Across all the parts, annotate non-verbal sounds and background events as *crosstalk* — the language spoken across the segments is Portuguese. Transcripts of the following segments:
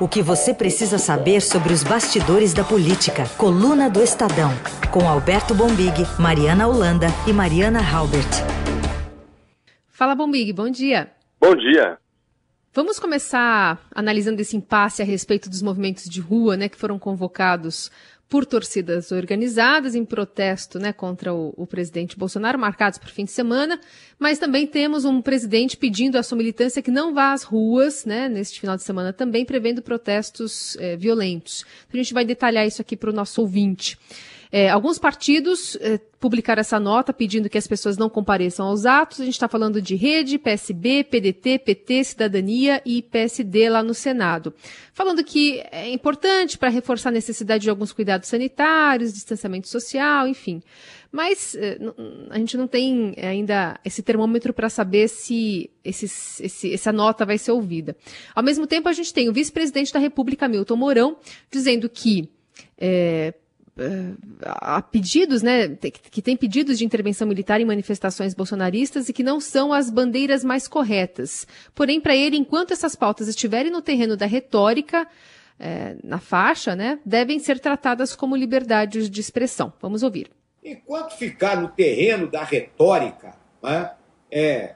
O que você precisa saber sobre os bastidores da política. Coluna do Estadão. Com Alberto Bombig, Mariana Holanda e Mariana Halbert. Fala, Bombig, bom dia. Bom dia. Vamos começar analisando esse impasse a respeito dos movimentos de rua, né, que foram convocados por torcidas organizadas em protesto né, contra o, o, presidente Bolsonaro, marcados para o fim de semana, mas também temos um presidente pedindo à sua militância que não vá às ruas né, neste final de semana, também prevendo protestos eh, violentos. A gente vai detalhar isso aqui para o nosso ouvinte. É, alguns partidos é, publicaram essa nota pedindo que as pessoas não compareçam aos atos. A gente está falando de Rede, PSB, PDT, PT, Cidadania e PSD lá no Senado. Falando que é importante para reforçar a necessidade de alguns cuidados sanitários, distanciamento social, enfim. Mas é, a gente não tem ainda esse termômetro para saber se esse, essa nota vai ser ouvida. Ao mesmo tempo, a gente tem o vice-presidente da República, Milton Mourão, dizendo que é, há pedidos, né, que tem pedidos de intervenção militar em manifestações bolsonaristas e que não são as bandeiras mais corretas. Porém, para ele, enquanto essas pautas estiverem no terreno da retórica, é, na faixa, né, devem ser tratadas como liberdades de expressão. Vamos ouvir. Enquanto ficar no terreno da retórica, né, é,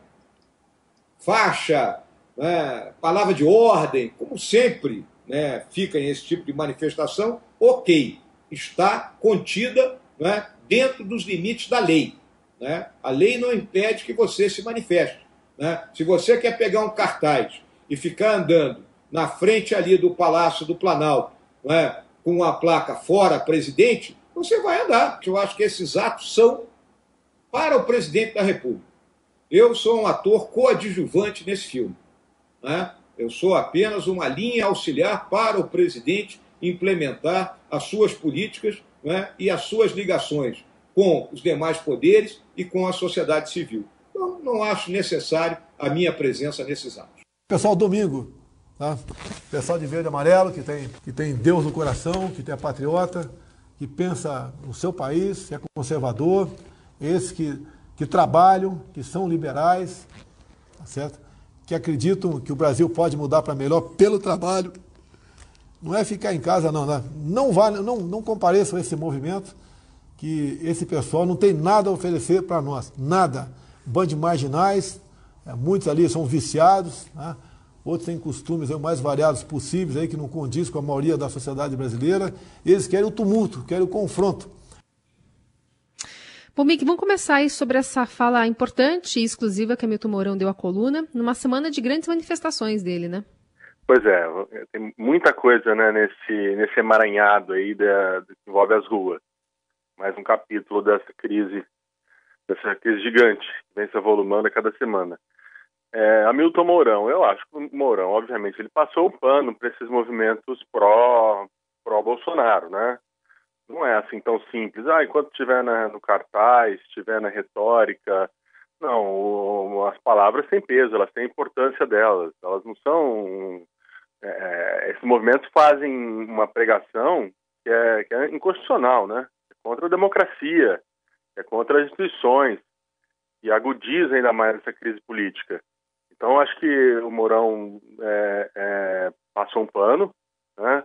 faixa, né, palavra de ordem, como sempre né, fica em esse tipo de manifestação, ok está contida né, dentro dos limites da lei. Né? A lei não impede que você se manifeste. Né? Se você quer pegar um cartaz e ficar andando na frente ali do Palácio do Planalto né, com a placa fora presidente, você vai andar, eu acho que esses atos são para o presidente da República. Eu sou um ator coadjuvante nesse filme. Né? Eu sou apenas uma linha auxiliar para o presidente implementar as suas políticas né, e as suas ligações com os demais poderes e com a sociedade civil. Então, não acho necessário a minha presença nesses atos. Pessoal, domingo, tá? pessoal de verde e amarelo, que tem, que tem Deus no coração, que tem a patriota, que pensa no seu país, que é conservador, esses que, que trabalham, que são liberais, tá certo? que acreditam que o Brasil pode mudar para melhor pelo trabalho não é ficar em casa, não. Né? Não, vale, não, não compareçam a esse movimento, que esse pessoal não tem nada a oferecer para nós. Nada. Bande marginais, é, muitos ali são viciados, né? outros têm costumes aí, mais variados possíveis, aí, que não condiz com a maioria da sociedade brasileira. Eles querem o tumulto, querem o confronto. Bom, Mick, vamos começar aí sobre essa fala importante e exclusiva que a Milton Mourão deu à coluna, numa semana de grandes manifestações dele, né? Pois é, tem muita coisa né, nesse, nesse emaranhado aí da, que envolve as ruas. Mais um capítulo dessa crise, dessa crise gigante que vem se avolumando a cada semana. É, Hamilton Mourão, eu acho que o Mourão, obviamente, ele passou o pano para esses movimentos pró, pró-Bolsonaro, né? Não é assim tão simples. Ah, enquanto estiver no cartaz, estiver na retórica, não, o, as palavras têm peso, elas têm importância delas. Elas não são é, é, esses movimentos fazem uma pregação que é, que é inconstitucional, né? É contra a democracia, é contra as instituições e agudiza ainda mais essa crise política. Então, acho que o Mourão é, é, passou um pano, né?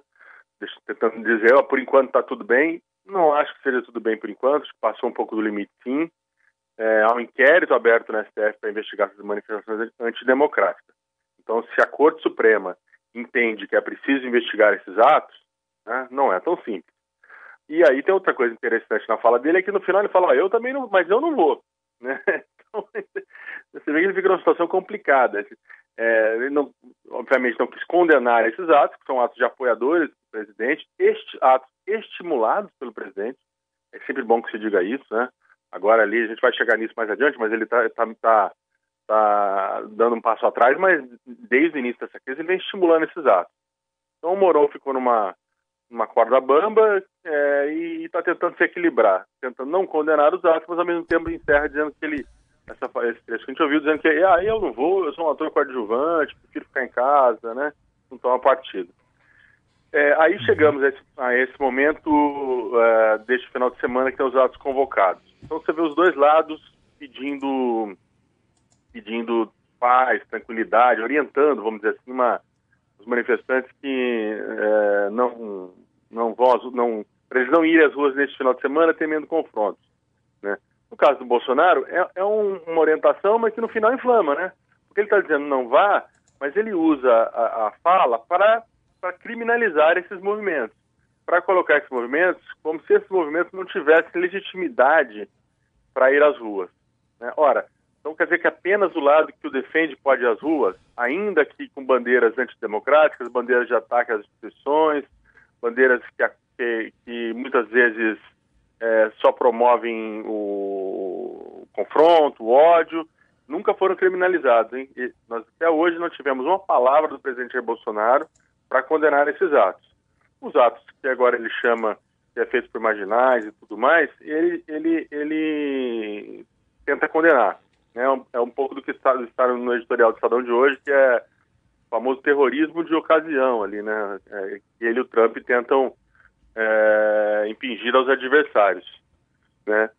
Tentando dizer, ó, por enquanto está tudo bem. Não acho que seja tudo bem por enquanto, acho que passou um pouco do limite, sim. É, há um inquérito aberto na STF para investigar essas manifestações antidemocráticas. Então, se a Corte Suprema entende que é preciso investigar esses atos, né, não é tão simples. E aí tem outra coisa interessante na fala dele, é que no final ele fala, ah, eu também não, mas eu não vou. Né? *laughs* Então, você vê que ele fica numa situação complicada. É, ele não, obviamente não quis condenar esses atos, que são atos de apoiadores do presidente, este, atos estimulados pelo presidente. É sempre bom que se diga isso, né? Agora ali, a gente vai chegar nisso mais adiante, mas ele está tá, tá está dando um passo atrás, mas desde o início dessa crise ele vem estimulando esses atos. Então o Mourão ficou numa, numa corda bamba é, e está tentando se equilibrar, tentando não condenar os atos, mas ao mesmo tempo encerra dizendo que ele, essa, esse trecho que a gente ouviu, dizendo que ah, eu não vou, eu sou um ator coadjuvante, prefiro ficar em casa, né, não tomar partido. É, aí chegamos a esse, a esse momento uh, deste final de semana que tem os atos convocados. Então você vê os dois lados pedindo pedindo paz, tranquilidade, orientando, vamos dizer assim, uma, os manifestantes que é, não, não vão, não, para eles não irem às ruas neste final de semana temendo confrontos. Né? No caso do Bolsonaro, é, é um, uma orientação, mas que no final inflama, né? Porque ele está dizendo não vá, mas ele usa a, a fala para, para criminalizar esses movimentos, para colocar esses movimentos como se esses movimentos não tivessem legitimidade para ir às ruas. Né? Ora, então quer dizer que apenas o lado que o defende pode ir às ruas, ainda que com bandeiras antidemocráticas, bandeiras de ataque às instituições, bandeiras que, que, que muitas vezes é, só promovem o, confronto, o ódio, nunca foram criminalizados. Hein? E nós até hoje não tivemos uma palavra do presidente Jair Bolsonaro para condenar esses atos. Os atos que agora ele chama que é feito por marginais e tudo mais, ele, ele, ele tenta condenar. Né? É um pouco do que está, está no editorial do Estadão de hoje, que é o famoso terrorismo de ocasião ali, né? É, ele e o Trump tentam é, impingir aos adversários, né?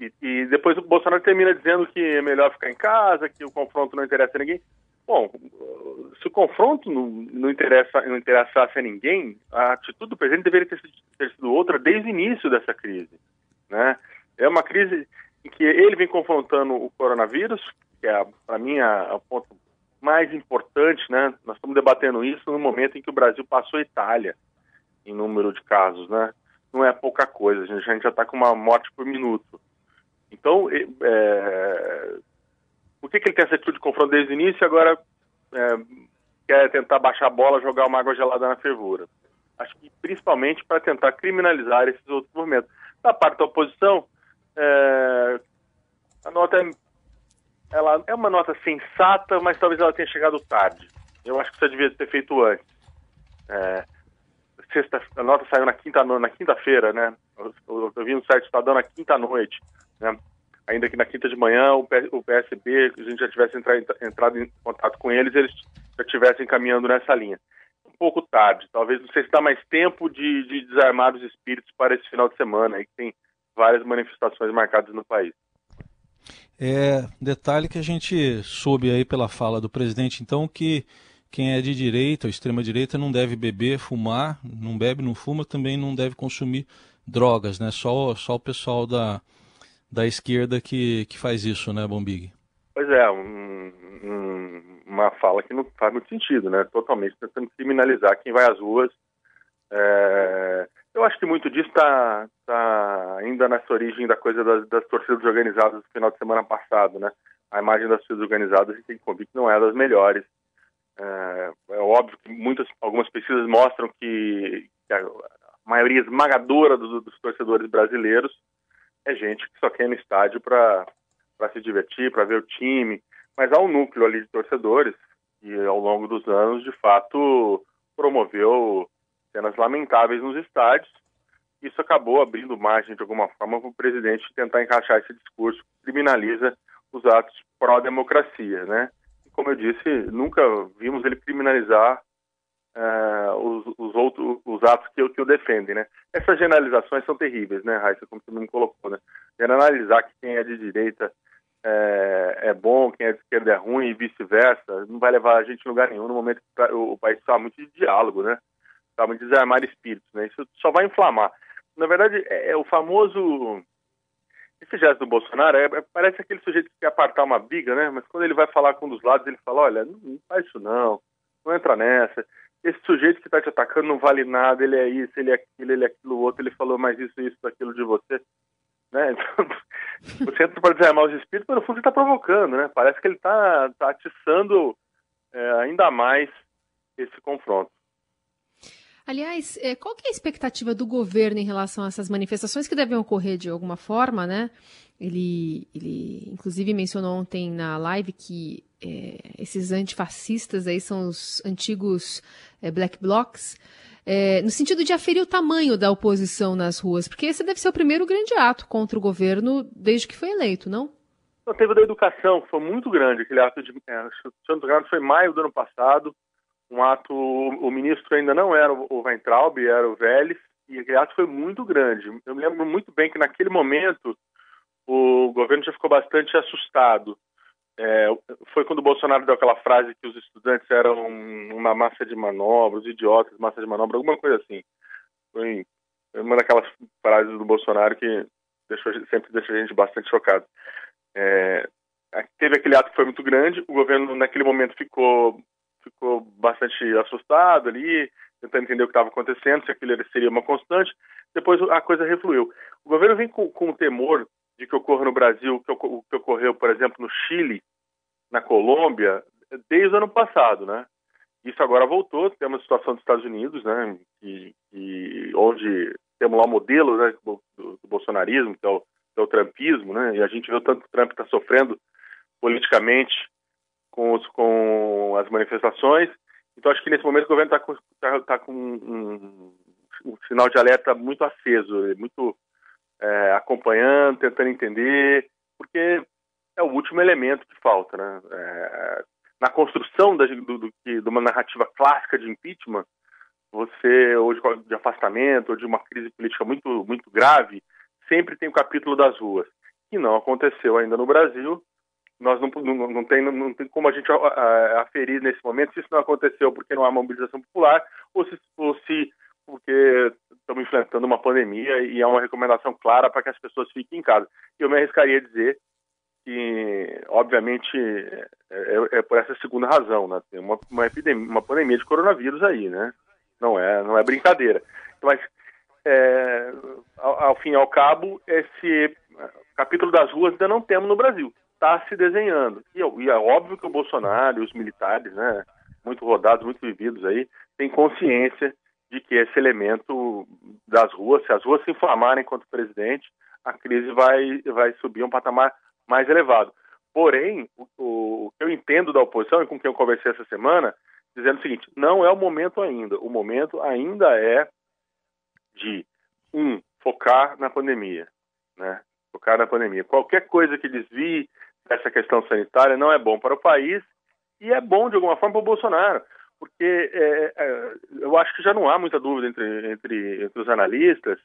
E, e, depois o Bolsonaro termina dizendo que é melhor ficar em casa, que o confronto não interessa a ninguém. Bom, se o confronto não, não, interessa, não interessasse a ninguém, a atitude do presidente deveria ter, ter sido outra desde o início dessa crise, né? É uma crise em que ele vem confrontando o coronavírus, que é, para mim, o ponto mais importante, né? Nós estamos debatendo isso no momento em que o Brasil passou a Itália em número de casos, né? Não é pouca coisa, a gente, já está com uma morte por minuto. Então, é, por que, que ele tem essa atitude de confronto desde o início e agora é, quer tentar baixar a bola, jogar uma água gelada na fervura? Acho que principalmente para tentar criminalizar esses outros movimentos. Da parte da oposição, é, a nota é, ela é uma nota sensata, mas talvez ela tenha chegado tarde. Eu acho que isso devia ter feito antes. É, sexta, a nota saiu na quinta na quinta-feira, né? Eu, eu, eu, vi no site na quinta noite, né? Ainda que na quinta de manhã o, o PSB, a gente já tivesse entrado, entrado em contato com eles, eles já estivessem caminhando nessa linha. Um pouco tarde, talvez não sei se dá mais tempo de, de desarmar os espíritos para esse final de semana, aí que tem várias manifestações marcadas no país. É, detalhe que a gente soube aí pela fala do presidente, então, que quem é de direita ou extrema direita não deve beber, fumar, não bebe, não fuma, também não deve consumir drogas, né? Só, só o pessoal da, da esquerda que, que faz isso, né, Bombig? Pois é, um, um, uma fala que não faz muito sentido, né? Totalmente tentando criminalizar quem vai às ruas. É, eu acho que muito disso está tá ainda nessa origem da coisa das, das, torcidas organizadas do final de semana passado, né? A imagem das torcidas organizadas a gente tem que convir que não é das melhores. É, é óbvio que muitas, algumas pesquisas mostram que, que a maioria esmagadora dos, torcedores brasileiros é gente que só quer ir no estádio para se divertir, para ver o time, mas há um núcleo ali de torcedores que ao longo dos anos, de fato, promoveu cenas lamentáveis nos estádios. Isso acabou abrindo margem, de alguma forma, para o presidente tentar encaixar esse discurso que criminaliza os atos pró-democracia, né? E, como eu disse, nunca vimos ele criminalizar uh, os, os, outros os atos que, que o defendem, né? Essas generalizações são terríveis, né, Raíssa, como você me colocou, né? Generalizar que quem é de direita é, é, bom, quem é de esquerda é ruim e vice-versa, não vai levar a gente a lugar nenhum no momento que o país está muito de diálogo, né? Sabe, desarmar espíritos, né? Isso só vai inflamar. Na verdade, é, é o famoso esse gesto do Bolsonaro é, é, parece aquele sujeito que quer apartar uma briga, né? Mas quando ele vai falar com um dos lados, ele fala, olha, não, não faz isso não, não entra nessa. Esse sujeito que está te atacando não vale nada, ele é isso, ele é aquilo, ele é aquilo outro, ele falou mais isso, isso, aquilo de você. Né? *laughs* Então, você entra para desarmar os espíritos, mas no fundo ele está provocando, né? Parece que ele está tá atiçando é, ainda mais esse confronto. Aliás, é, qual que é a expectativa do governo em relação a essas manifestações que devem ocorrer de alguma forma, né? Ele, ele inclusive mencionou ontem na live que é, esses antifascistas aí são os antigos é, black blocs, é, no sentido de aferir o tamanho da oposição nas ruas, porque esse deve ser o primeiro grande ato contra o governo desde que foi eleito, não? Não, teve da educação, que foi muito grande, aquele ato de. É, Santos Grado foi maio do ano passado, um ato, o ministro ainda não era o Weintraub, era o Vélez, e aquele ato foi muito grande. Eu me lembro muito bem que naquele momento o governo já ficou bastante assustado, é, foi quando o Bolsonaro deu aquela frase que os estudantes eram uma massa de manobra, os idiotas, massa de manobra, alguma coisa assim. Foi uma daquelas frases do Bolsonaro que deixou, sempre deixa a gente bastante chocado. É, teve aquele ato que foi muito grande, o governo naquele momento ficou ficou bastante assustado ali, tentando entender o que estava acontecendo, se aquilo seria uma constante. Depois a coisa refluiu. O governo vem com, com o temor de que ocorra no Brasil o que, que ocorreu, por exemplo, no Chile, na Colômbia, desde o ano passado, né? Isso agora voltou, temos a situação dos Estados Unidos, né, e, e onde temos lá o modelo né, do, do bolsonarismo, que é, o, que é o trumpismo, né, e a gente vê o tanto que o Trump está sofrendo politicamente com, os, com as manifestações. Então, acho que nesse momento o governo está com, tá, tá com um, um, sinal de alerta muito aceso, muito é, acompanhando, tentando entender, porque é o último elemento que falta, né? É, na construção da, do, do, de uma narrativa clássica de impeachment, você, ou de, de afastamento, ou de uma crise política muito, muito grave, sempre tem o capítulo das ruas, que não aconteceu ainda no Brasil. Nós não, não, não, tem, não tem como a gente aferir nesse momento se isso não aconteceu porque não há mobilização popular ou se, ou se porque estamos enfrentando uma pandemia e é uma recomendação clara para que as pessoas fiquem em casa. Eu me arriscaria a dizer que, obviamente, é, é, é por essa segunda razão, né? Tem uma, uma epidemia, uma pandemia de coronavírus aí, né? Não é, não é brincadeira. Mas, é, ao, ao, fim e ao cabo, esse capítulo das ruas ainda não temos no Brasil. Está se desenhando. E, e, é óbvio que o Bolsonaro e os militares, né, muito rodados, muito vividos aí, têm consciência de que esse elemento das ruas, se as ruas se inflamarem contra o presidente, a crise vai, vai subir um patamar mais elevado. Porém, o, o, que eu entendo da oposição e com quem eu conversei essa semana, dizendo o seguinte: não é o momento ainda. O momento ainda é de, um, focar na pandemia. Né? Focar na pandemia. Qualquer coisa que desvie dessa questão sanitária não é bom para o país e é bom, de alguma forma, para o Bolsonaro. Porque é, é, eu acho que já não há muita dúvida entre, entre, entre os analistas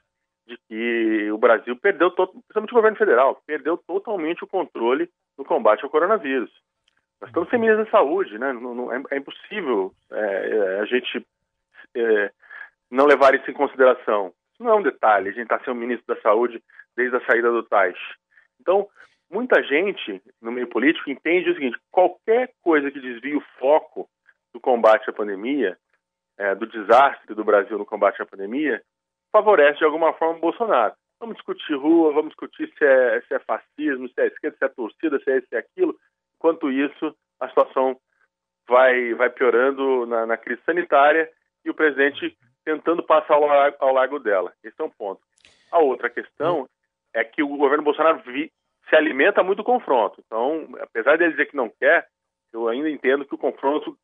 de que o Brasil perdeu, principalmente o governo federal, perdeu totalmente o controle no combate ao coronavírus. Nós estamos sem ministro da saúde, né? Não, não, é, é, impossível é, é a gente é, não levar isso em consideração. Isso não é um detalhe, a gente está sem o ministro da saúde desde a saída do Tais. Então, muita gente no meio político entende o seguinte: qualquer coisa que desvie o foco do combate à pandemia, é, do desastre do Brasil no combate à pandemia, favorece de alguma forma o Bolsonaro. Vamos discutir rua, vamos discutir se é, se é fascismo, se é esquerda, se é torcida, se é isso, se é aquilo. Enquanto isso, a situação vai, vai piorando na, na crise sanitária e o presidente tentando passar ao, ao largo dela. Esse é um ponto. A outra questão é que o governo Bolsonaro vi, se alimenta muito do confronto. Então, apesar dele dizer que não quer, eu ainda entendo que o confronto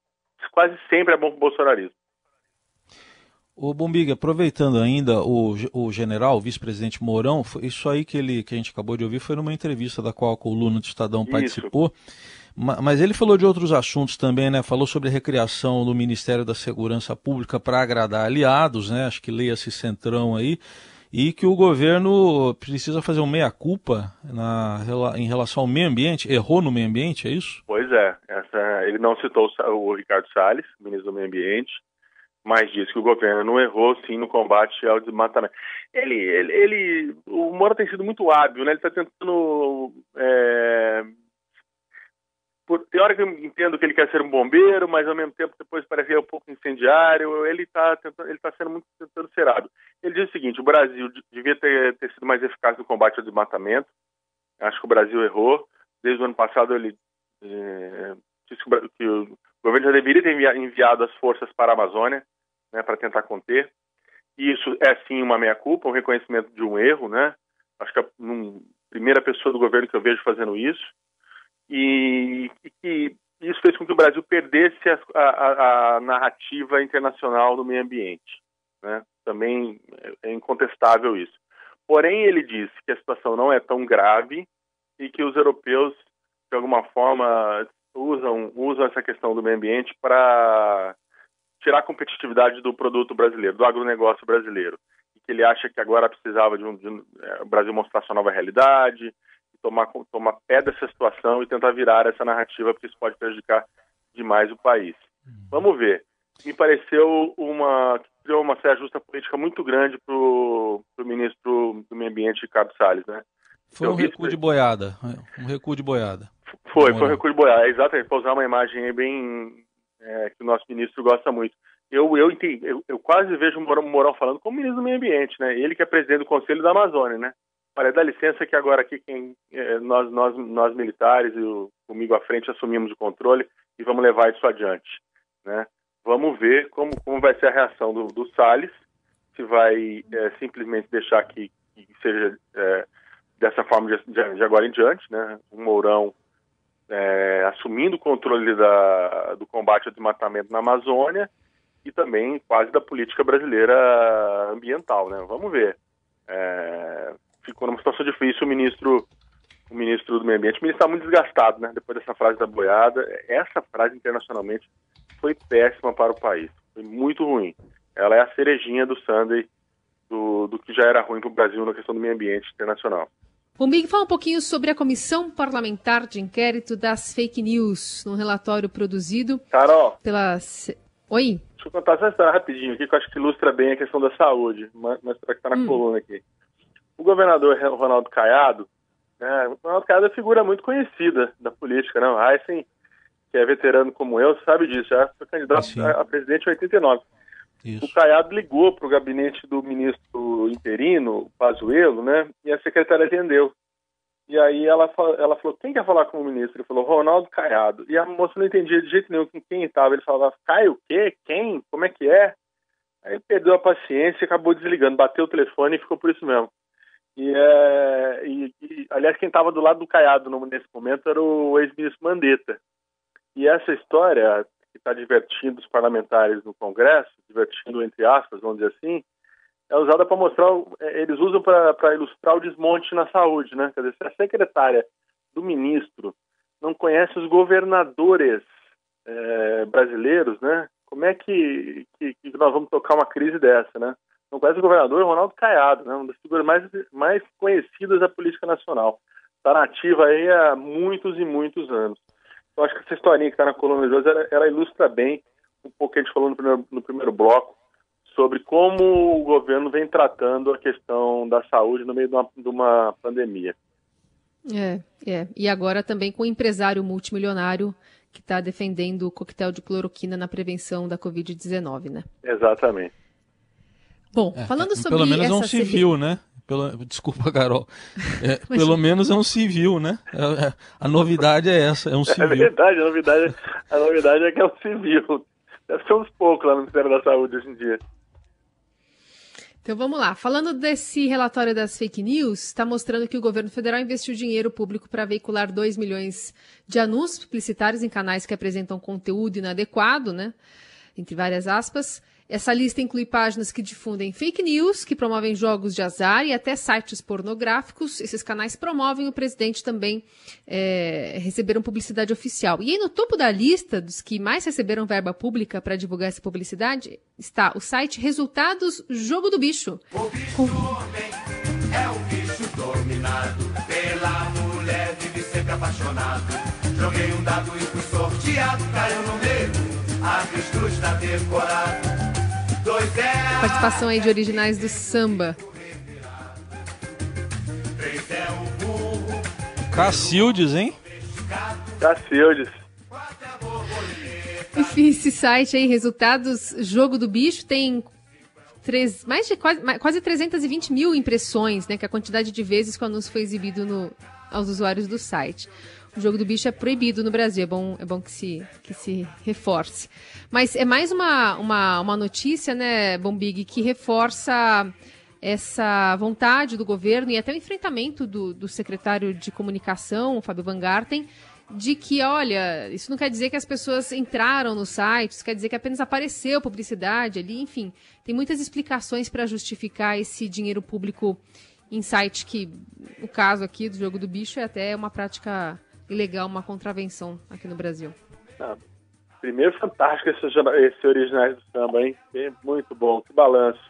quase sempre é bom para o bolsonarismo. O Bombig, aproveitando ainda o, o general, o vice-presidente Mourão, isso aí que, ele, que a gente acabou de ouvir foi numa entrevista da qual a coluna do Estadão isso. participou. Mas ele falou de outros assuntos também, né? Falou sobre a recriação do Ministério da Segurança Pública para agradar aliados, né? Acho que leia-se centrão aí. E que o governo precisa fazer um meia-culpa em relação ao meio ambiente. Errou no meio ambiente, é isso? Pois é. Essa, ele não citou o Ricardo Salles, ministro do Meio Ambiente mas diz que o governo não errou sim no combate ao desmatamento. Ele, ele, ele o Moro tem sido muito hábil, né? Ele está tentando é, por, que eu entendo que ele quer ser um bombeiro, mas ao mesmo tempo depois parece é um pouco incendiário. Ele está ele tá sendo muito tentando ser hábil. Ele diz o seguinte: o Brasil devia ter, ter sido mais eficaz no combate ao desmatamento. Acho que o Brasil errou. Desde o ano passado ele é, disse que o, que governo já deveria ter enviado as forças para a Amazônia né, para tentar conter. E isso é sim uma meia-culpa, um reconhecimento de um erro, né? Acho que a primeira pessoa do governo que eu vejo fazendo isso. E, e que isso fez com que o Brasil perdesse a, a, a narrativa internacional do meio ambiente. Né? Também é incontestável isso. Porém, ele disse que a situação não é tão grave e que os europeus, de alguma forma, usam, usam essa questão do meio ambiente para tirar a competitividade do produto brasileiro, do agronegócio brasileiro. E que ele acha que agora precisava de um, de um é, o Brasil mostrar sua nova realidade, tomar, tomar pé dessa situação e tentar virar essa narrativa, porque isso pode prejudicar demais o país. Vamos ver. Me pareceu uma criou uma saia justa política muito grande para o ministro do Meio Ambiente, Ricardo Salles, né? Foi um recuo de boiada, um recuo de boiada. Foi, foi um recuo de boiada, exatamente, para usar uma imagem bem é, que o nosso ministro gosta muito. Eu, eu, entendi, eu, eu quase vejo o Mourão falando como ministro do Meio Ambiente, né? Ele que é presidente do Conselho da Amazônia, né? Olha, dá licença que agora aqui quem, é, nós, nós, nós militares e o, comigo à frente assumimos o controle e vamos levar isso adiante, né? Vamos ver como, como vai ser a reação do, do Salles, se vai é, simplesmente deixar que, que seja é, dessa forma de, de, agora em diante, né? O Mourão é, assumindo o controle da, do combate ao desmatamento na Amazônia e também quase da política brasileira ambiental, né? Vamos ver. É, ficou numa situação difícil o ministro o ministro do meio ambiente. O ministro está muito desgastado, né? Depois dessa frase da boiada, essa frase internacionalmente foi péssima para o país. Foi muito ruim. Ela é a cerejinha do Sunday do, do que já era ruim para o Brasil na questão do meio ambiente internacional. O Mig fala um pouquinho sobre a Comissão Parlamentar de Inquérito das Fake News, num relatório produzido Carol, pela... Oi? Deixa eu contar essa história rapidinho aqui, que eu acho que ilustra bem a questão da saúde, mas, mas que está na hum. coluna aqui. O governador Ronaldo Caiado, né, o Ronaldo Caiado é figura muito conhecida da política, né? O Heisen, que é veterano como eu, sabe disso, já foi candidato a, a presidente em 89. Isso. O Caiado ligou para o gabinete do ministro interino, Pazuello, né? E a secretária atendeu. E aí ela, ela falou, quem quer falar com o ministro? Ele falou, Ronaldo Caiado. E a moça não entendia de jeito nenhum com quem estava. Ele falava, Caio o quê? Quem? Como é que é? Aí perdeu a paciência e acabou desligando, bateu o telefone e ficou por isso mesmo. E, é, e, e aliás, quem estava do lado do Caiado nesse momento era o ex-ministro Mandetta. E essa história que está divertindo os parlamentares no Congresso, divertindo entre aspas, vamos dizer assim, é usada para mostrar, é, eles usam para ilustrar o desmonte na saúde, né? Quer dizer, se a secretária do ministro não conhece os governadores é, brasileiros, né? Como é que, que, que, nós vamos tocar uma crise dessa, né? Não conhece o governador Ronaldo Caiado, né? Uma das figuras mais, mais conhecidas da política nacional. Está nativa aí há muitos e muitos anos. Eu acho que essa historinha que está na coluna de hoje, ela, ela, ilustra bem um pouco que a gente falou no primeiro, no primeiro bloco, sobre como o governo vem tratando a questão da saúde no meio de uma, de uma pandemia. É, é. E agora também com o empresário multimilionário que está defendendo o coquetel de cloroquina na prevenção da Covid-19, né? Exatamente. Bom, é, falando sobre Pelo menos é um civil, né? Pelo, desculpa, Carol. É, *laughs* pelo menos é um civil, né? É, é, a novidade é essa, é um civil. É verdade, a novidade, a novidade é que é um civil. Deve ser uns poucos lá no Ministério da Saúde hoje em dia. Então vamos lá. Falando desse relatório das fake news, está mostrando que o governo federal investiu dinheiro público para veicular 2 milhões de anúncios publicitários em canais que apresentam conteúdo inadequado, né? Entre várias aspas. Essa lista inclui páginas que difundem fake news, que promovem jogos de azar e até sites pornográficos. Esses canais promovem o presidente também é, receberam publicidade oficial. E aí no topo da lista dos que mais receberam verba pública para divulgar essa publicidade está o site Resultados Jogo do Bicho. O bicho homem é o bicho dominado pela mulher, vive sempre apaixonado. Joguei um dado e fui sorteado, caiu no meio. A está decorado. Participação aí de originais do samba. Cacildes, hein? Cacildes. *laughs* Enfim, esse site aí, resultados, jogo do bicho, tem três, mais de quase, quase 320 mil impressões, né? Que é a quantidade de vezes que o anúncio foi exibido no, aos usuários do site. O jogo do bicho é proibido no Brasil, é bom, é bom que, se, que se reforce. Mas é mais uma, uma, uma notícia, né, Bombig, que reforça essa vontade do governo e até o enfrentamento do, do secretário de comunicação, Fábio Van Garten, de que, olha, isso não quer dizer que as pessoas entraram no site, isso quer dizer que apenas apareceu publicidade ali, enfim, tem muitas explicações para justificar esse dinheiro público em site que, no caso aqui do jogo do bicho, é até uma prática ilegal uma contravenção aqui no Brasil? Ah, primeiro, fantástico esse, esse originais do samba, hein? É muito bom, que balanço.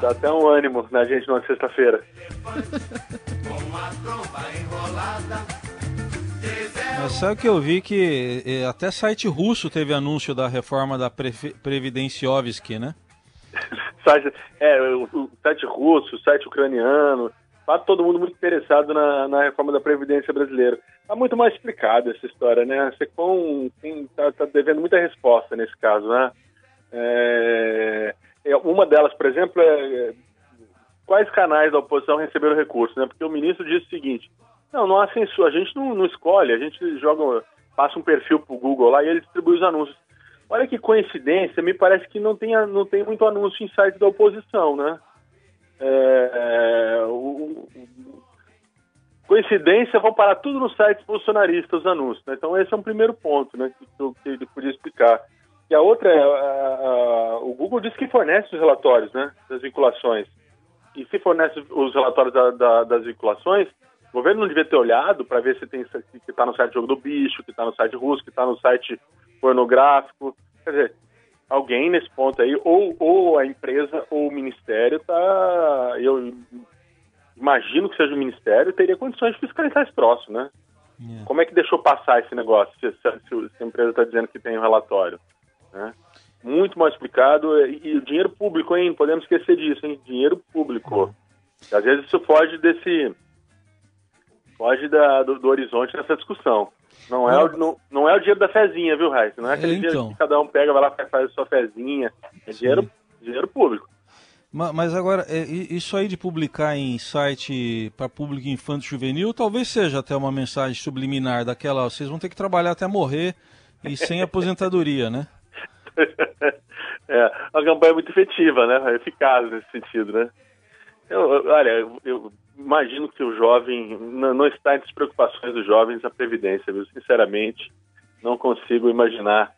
Dá até um ânimo na gente numa sexta-feira. Mas sabe que eu vi que até site russo teve anúncio da reforma da Pre Previdenciovski, né? *laughs* site, é, o, o, site russo, o site ucraniano, tá todo mundo muito interessado na, na reforma da Previdência brasileira. Tá muito mais explicado essa história, né? A SECOM tá, tá devendo muita resposta nesse caso, né? É, é uma delas, por exemplo, é quais canais da oposição receberam recursos, né? Porque o ministro disse o seguinte, não, não há censura, a gente não, não escolhe, a gente joga, passa um perfil pro Google lá e ele distribui os anúncios. Olha que coincidência, me parece que não tem, não tem muito anúncio em site da oposição, né? É, é o, coincidência, vão parar tudo no site bolsonarista, os anúncios. Né? Então esse é um primeiro ponto né, que, que ele podia explicar. E a outra é, a, a, o Google diz que fornece os relatórios né, das vinculações. E se fornece os relatórios da, da, das vinculações, o governo não devia ter olhado para ver se tem que está no site Jogo do Bicho, que está no site russo, que está no site pornográfico. Quer dizer, alguém nesse ponto aí, ou, ou a empresa ou o ministério tá. Eu imagino que seja o ministério, teria condições de fiscalizar esse troço, né? Yeah. É. Como é que deixou passar esse negócio, se, se, se a empresa está dizendo que tem um relatório? Né? Muito mal explicado. E, o dinheiro público, hein? Podemos esquecer disso, hein? Dinheiro público. Às vezes isso foge desse foge da, do, do, horizonte dessa discussão. Não é, o, não, não é o dinheiro da fezinha, viu, Raíssa? Não é aquele então. dinheiro que cada um pega, vai lá e faz a sua fezinha. É dinheiro, dinheiro público. Mas agora, é, isso aí de publicar em site para público infanto juvenil, talvez seja até uma mensagem subliminar daquela, vocês vão ter que trabalhar até morrer e sem aposentadoria, né? *laughs* é, uma campanha muito efetiva, né? Eficaz nesse sentido, né? Eu, olha, eu, imagino que o jovem não, não, está entre as preocupações dos jovens a previdência, viu? Sinceramente, não consigo imaginar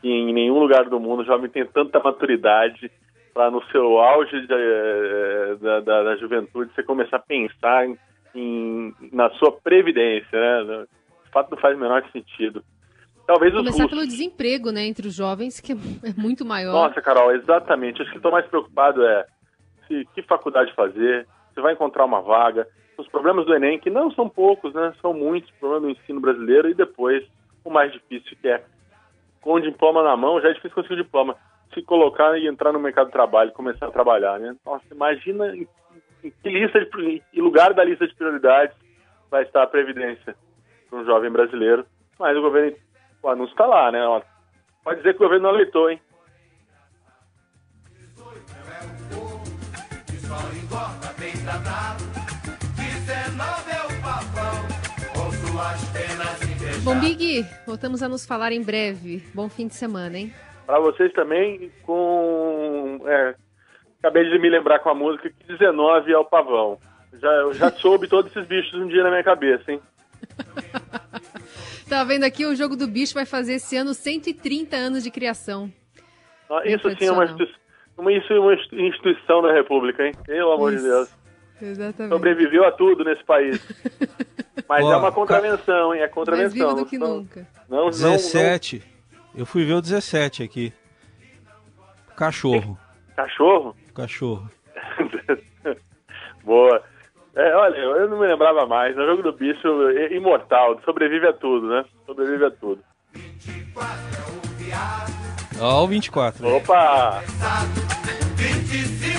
que em nenhum lugar do mundo o jovem tem tanta maturidade para no seu auge de, eh, da, da, da, juventude você começar a pensar em, em, na sua previdência, né? De fato não faz o menor sentido. Talvez Começar pelo desemprego, né, entre os jovens, que é muito maior. Nossa, Carol, exatamente. Acho que estou mais preocupado é se, que faculdade fazer, você vai encontrar uma vaga, os problemas do Enem, que não são poucos, né? São muitos problemas do ensino brasileiro, e depois o mais difícil que é com o diploma na mão, já é difícil conseguir o diploma. Se colocar e entrar no mercado de trabalho, começar a trabalhar, né? Nossa, imagina em, em que lista de, em lugar da lista de prioridades vai estar a previdência para um jovem brasileiro. Mas o governo, o anúncio está lá, né? Pode dizer que o governo não aleitou, hein? Bom, Big, voltamos a nos falar em breve. Bom fim de semana, hein? Para vocês também, com. É, acabei de me lembrar com a música que 19 é o pavão. Já, eu já *laughs* soube todos esses bichos um dia na minha cabeça, hein? *laughs* tá vendo aqui, o jogo do bicho vai fazer esse ano 130 anos de criação. Ah, isso sim é uma, uma, isso é uma instituição da República, hein? Pelo amor isso. de Deus. Exatamente. Sobreviveu a tudo nesse país. *laughs* Mas é uma contravenção, hein? É contravenção. Mais do que não, nunca. Não, 17. Não, Eu fui ver o 17 aqui. Cachorro. Cachorro? Cachorro. *laughs* Boa. É, olha, eu não me lembrava mais. No jogo do bicho, imortal, sobrevive a tudo, né? Sobrevive a tudo. Ó, o 24. Opa! 25